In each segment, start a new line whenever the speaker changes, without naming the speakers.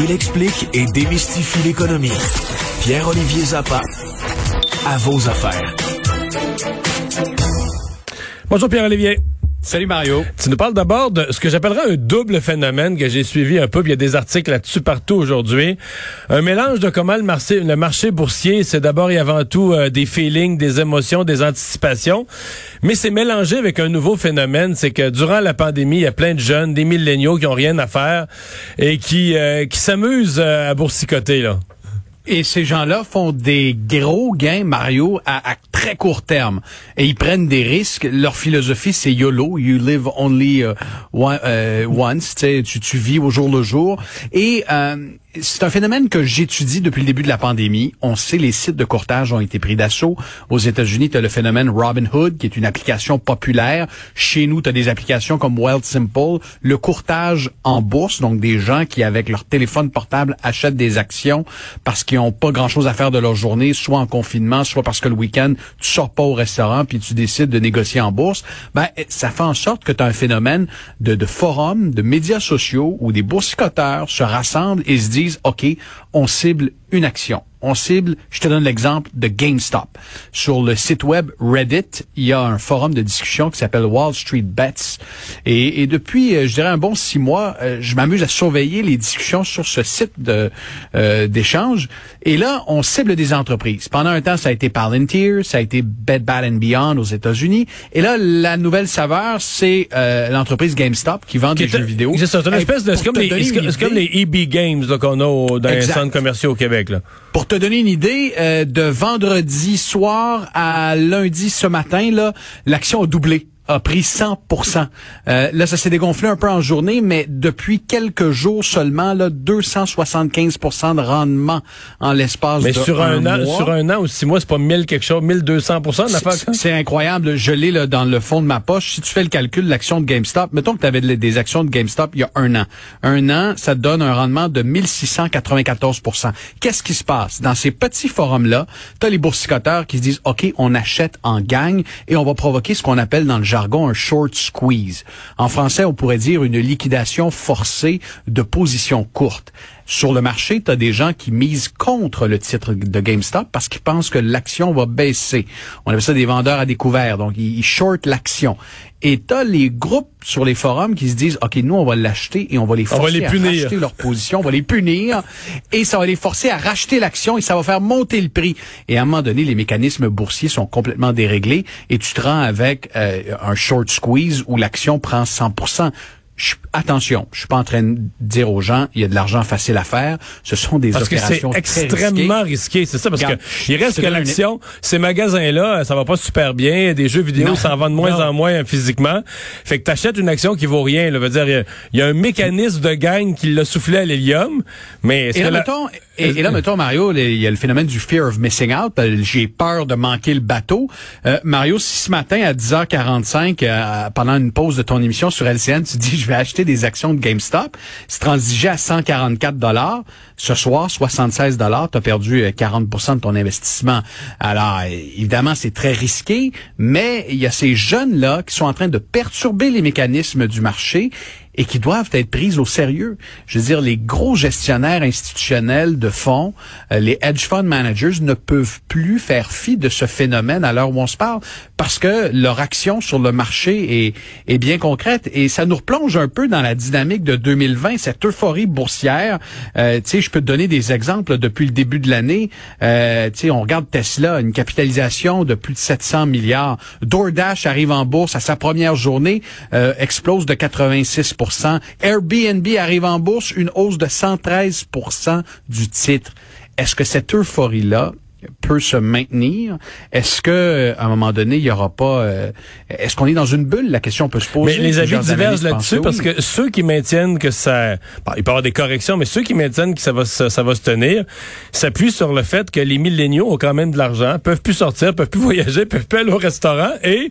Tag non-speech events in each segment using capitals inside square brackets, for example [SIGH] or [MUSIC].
Il explique et démystifie l'économie. Pierre-Olivier Zappa, à vos affaires.
Bonjour Pierre-Olivier.
Salut Mario.
Tu nous parles d'abord de ce que j'appellerais un double phénomène que j'ai suivi un peu, puis il y a des articles là-dessus partout aujourd'hui. Un mélange de comment le marché, le marché boursier, c'est d'abord et avant tout euh, des feelings, des émotions, des anticipations, mais c'est mélangé avec un nouveau phénomène, c'est que durant la pandémie, il y a plein de jeunes, des milléniaux qui ont rien à faire et qui, euh, qui s'amusent euh, à boursicoter, là.
Et ces gens-là font des gros gains, Mario, à, très court terme. Et ils prennent des risques. Leur philosophie, c'est YOLO, you live only uh, uh, once. Tu, tu vis au jour le jour. Et euh, c'est un phénomène que j'étudie depuis le début de la pandémie. On sait les sites de courtage ont été pris d'assaut. Aux États-Unis, tu as le phénomène Robinhood, qui est une application populaire. Chez nous, tu as des applications comme Simple. Le courtage en bourse, donc des gens qui, avec leur téléphone portable, achètent des actions parce qu'ils n'ont pas grand-chose à faire de leur journée, soit en confinement, soit parce que le week-end, tu sors pas au restaurant puis tu décides de négocier en bourse. Ben, ça fait en sorte que tu un phénomène de, de forums, de médias sociaux où des boursicoteurs se rassemblent et se disent OK, on cible une action on cible, je te donne l'exemple de GameStop. Sur le site web Reddit, il y a un forum de discussion qui s'appelle Wall Street Bets. Et, depuis, euh, je dirais, un bon six mois, euh, je m'amuse à surveiller les discussions sur ce site de euh, d'échange. Et là, on cible des entreprises. Pendant un temps, ça a été Palantir, ça a été Bed Bath Beyond aux États-Unis. Et là, la nouvelle saveur, c'est l'entreprise GameStop qui vend des jeux vidéo.
C'est une espèce de... C'est comme, les EB Games qu'on a dans les centres commerciaux au Québec. Là
te donner une idée, euh, de vendredi soir à lundi ce matin, l'action a doublé a pris 100 euh, Là, ça s'est dégonflé un peu en journée, mais depuis quelques jours seulement, là, 275% de rendement en l'espace de
sur un, an,
mois.
sur un an ou six mois, c'est pas 1000 quelque chose, 1200
C'est incroyable. Je l'ai là, dans le fond de ma poche. Si tu fais le calcul de l'action de GameStop, mettons que tu avais des actions de GameStop il y a un an. Un an, ça te donne un rendement de 1694% Qu'est-ce qui se passe? Dans ces petits forums-là, tu as les boursicoteurs qui se disent, OK, on achète en gagne et on va provoquer ce qu'on appelle dans le un short squeeze. En français, on pourrait dire une liquidation forcée de positions courtes. Sur le marché, tu as des gens qui misent contre le titre de GameStop parce qu'ils pensent que l'action va baisser. On appelle ça des vendeurs à découvert. Donc, ils short l'action. Et t'as les groupes sur les forums qui se disent, OK, nous, on va l'acheter et on va les forcer à racheter leur position, on va les punir et ça va les forcer à racheter l'action et ça va faire monter le prix. Et à un moment donné, les mécanismes boursiers sont complètement déréglés et tu te rends avec euh, un short squeeze où l'action prend 100 attention, je suis pas en train de dire aux gens, il y a de l'argent facile à faire. Ce sont des
parce
opérations
que c'est extrêmement risqué, c'est ça, parce que il reste que l'action, ces magasins-là, ça va pas super bien. Des jeux vidéo, ça en vend de moins en moins physiquement. Fait que t'achètes une action qui vaut rien. Là, veut dire, il y, a un mécanisme de gagne qui l'a soufflé à l'hélium, mais
là, mettons, et, là, mettons, Mario, il y a le phénomène du fear of missing out. J'ai peur de manquer le bateau. Euh, Mario, si ce matin à 10h45, euh, pendant une pause de ton émission sur LCN, tu dis je vais acheter des actions de GameStop, c'est transigé à 144 dollars. Ce soir, 76 dollars, tu as perdu 40% euh, de ton investissement. Alors, évidemment, c'est très risqué, mais il y a ces jeunes-là qui sont en train de perturber les mécanismes du marché et qui doivent être prises au sérieux. Je veux dire, les gros gestionnaires institutionnels de fonds, euh, les hedge fund managers ne peuvent plus faire fi de ce phénomène à l'heure où on se parle parce que leur action sur le marché est, est bien concrète et ça nous replonge un peu dans la dynamique de 2020, cette euphorie boursière. Euh, tu sais, je peux te donner des exemples depuis le début de l'année. Euh, tu sais, on regarde Tesla, une capitalisation de plus de 700 milliards. DoorDash arrive en bourse à sa première journée, euh, explose de 86% Airbnb arrive en bourse, une hausse de 113% du titre. Est-ce que cette euphorie-là peut se maintenir, est-ce que à un moment donné, il y aura pas euh, est-ce qu'on est dans une bulle? La question peut se poser.
Mais les avis divergent là-dessus parce que ceux qui maintiennent que ça bon, il peut y avoir des corrections, mais ceux qui maintiennent que ça va ça, ça va se tenir s'appuient sur le fait que les milléniaux ont quand même de l'argent, peuvent plus sortir, peuvent plus [LAUGHS] voyager, peuvent plus aller au restaurant et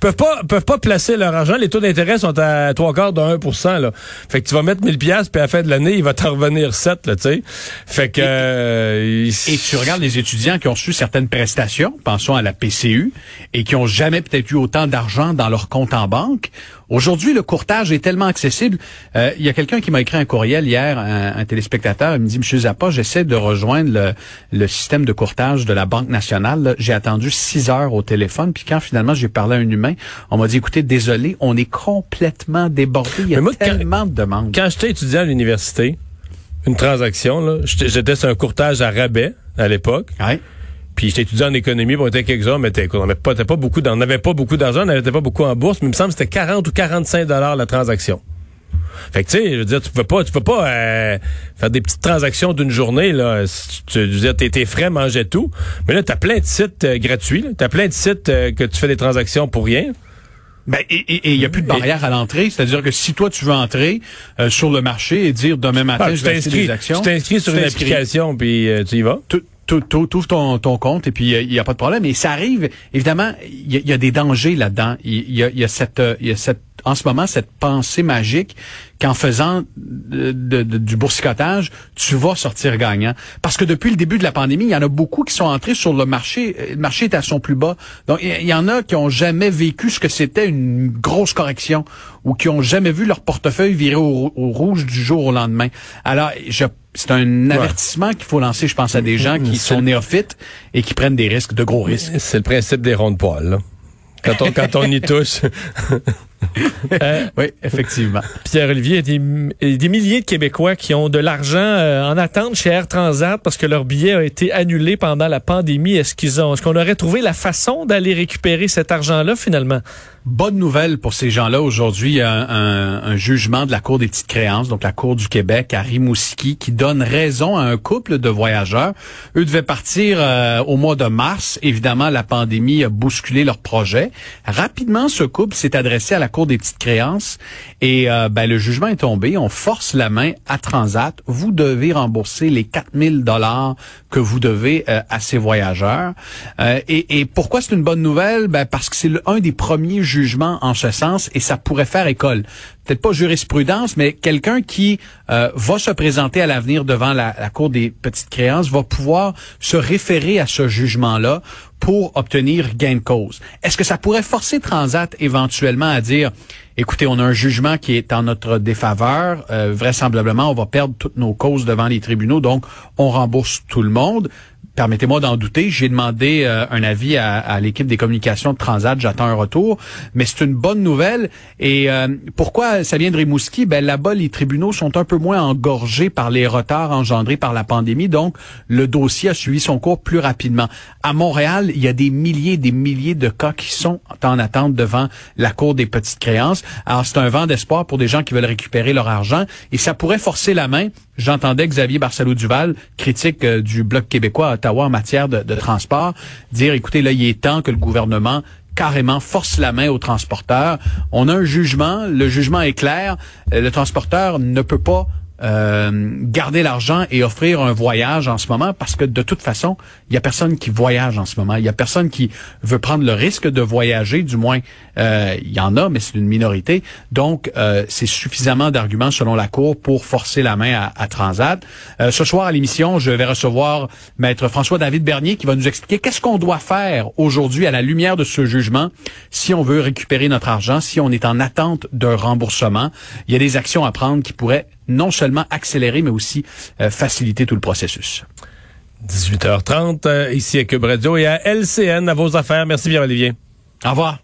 peuvent pas peuvent pas placer leur argent. Les taux d'intérêt sont à trois quarts de 1% là. Fait que tu vas mettre 1000 pièces puis à la fin de l'année, il va t'en revenir 7 là, tu sais. Fait que
et,
euh,
et, tu regardes les étudiants qui ont reçu certaines prestations, pensons à la PCU et qui ont jamais peut-être eu autant d'argent dans leur compte en banque. Aujourd'hui, le courtage est tellement accessible. Euh, il y a quelqu'un qui m'a écrit un courriel hier, un, un téléspectateur, il me dit Monsieur Zappa, j'essaie de rejoindre le, le, système de courtage de la Banque nationale. J'ai attendu six heures au téléphone, puis quand finalement j'ai parlé à un humain, on m'a dit écoutez, désolé, on est complètement débordé. Il y a tellement de demandes.
Quand j'étais étudiant à l'université, une transaction, là, j'étais sur un courtage à rabais à l'époque.
Ouais.
Puis j'étais étudiant en économie, on était quelques-uns, mais on n'avait pas, pas beaucoup, on n'avait pas beaucoup d'argent, on n'avait pas beaucoup en bourse, mais il me semble que c'était 40 ou 45 dollars la transaction. Fait que tu sais, je veux dire, tu peux pas, tu peux pas euh, faire des petites transactions d'une journée là. Tu, veux dire, tes, tes frais mangeaient tout, mais là t'as plein de sites euh, gratuits, t'as plein de sites euh, que tu fais des transactions pour rien.
Ben, et il n'y a plus de barrière à l'entrée, c'est-à-dire que si toi tu veux entrer euh, sur le marché et dire demain matin
ah,
je vais
des actions, tu t'inscris sur une application puis euh, tu y vas.
Ouvres ton, ton compte et puis il n'y a, pas de problème. Et ça arrive, évidemment, il y, a des dangers là-dedans. Il y, a, cette, il y a cette en ce moment cette pensée magique qu'en faisant du boursicotage, tu vas sortir gagnant. Parce que depuis le début de la pandémie, il y en a beaucoup qui sont entrés sur le marché. Le marché est à son plus bas. Donc, il y en a qui ont jamais vécu ce que c'était une grosse correction ou qui ont jamais vu leur portefeuille virer au, au rouge du jour au lendemain. Alors, je c'est un avertissement qu'il faut lancer, je pense, à des gens qui sont néophytes et qui prennent des risques, de gros risques.
C'est le principe des ronds de poils. Là. Quand on, quand on y [LAUGHS] touche.
euh, oui, effectivement.
Pierre-Olivier, il y a des, milliers de Québécois qui ont de l'argent euh, en attente chez Air Transat parce que leur billet a été annulé pendant la pandémie. Est-ce qu'ils ont, est-ce qu'on aurait trouvé la façon d'aller récupérer cet argent-là finalement?
Bonne nouvelle pour ces gens-là. Aujourd'hui, a un, un, jugement de la Cour des petites créances, donc la Cour du Québec à Rimouski, qui donne raison à un couple de voyageurs. Eux devaient partir euh, au mois de mars. Évidemment, la pandémie a bousculé leur projet. Rapidement, ce couple s'est adressé à la Cour des petites créances et euh, ben, le jugement est tombé. On force la main à Transat. Vous devez rembourser les 4000 dollars que vous devez euh, à ces voyageurs. et, et pourquoi c'est une bonne nouvelle? Ben, parce que c'est un des premiers jugement en ce sens et ça pourrait faire école. Peut-être pas jurisprudence, mais quelqu'un qui euh, va se présenter à l'avenir devant la, Cour des petites créances va pouvoir se référer à ce jugement-là pour obtenir gain de cause. Est-ce que ça pourrait forcer Transat éventuellement à dire, écoutez, on a un jugement qui est en notre défaveur, euh, vraisemblablement on va perdre toutes nos causes devant les tribunaux, donc on rembourse tout le monde permettez-moi d'en douter. J'ai demandé euh, un avis à, l'équipe des communications de Transat. J'attends un retour, mais c'est une bonne nouvelle. Et euh, pourquoi ça vient de Rimouski? Ben là-bas, les tribunaux sont un peu moins engorgés par les retards engendrés par la pandémie, donc le dossier a suivi son cours plus rapidement. À Montréal, il y a des milliers, des milliers de cas qui sont en attente devant la cour des petites créances. Alors c'est un vent d'espoir pour des gens qui veulent récupérer leur argent, et ça pourrait forcer la main. J'entendais Xavier Barcelo-Duval, critique euh, du Bloc québécois à Ottawa en matière de, de transport, dire, écoutez, là, il est temps que le gouvernement carrément force la main aux transporteurs. On a un jugement, le jugement est clair, le transporteur ne peut pas euh, garder l'argent et offrir un voyage en ce moment parce que de toute façon, il y a personne qui voyage en ce moment. Il y a personne qui veut prendre le risque de voyager, du moins euh, il y en a, mais c'est une minorité. Donc, euh, c'est suffisamment d'arguments selon la Cour pour forcer la main à, à. Euh, ce soir à l'émission, je vais recevoir Maître François-David Bernier qui va nous expliquer qu'est-ce qu'on doit faire aujourd'hui à la lumière de ce jugement si on veut récupérer notre argent, si on est en attente d'un remboursement. Il y a des actions à prendre qui pourraient non seulement accélérer, mais aussi euh, faciliter tout le processus.
18h30, euh, ici à Cube Radio et à LCN, à vos affaires. Merci bien, Olivier.
Au revoir.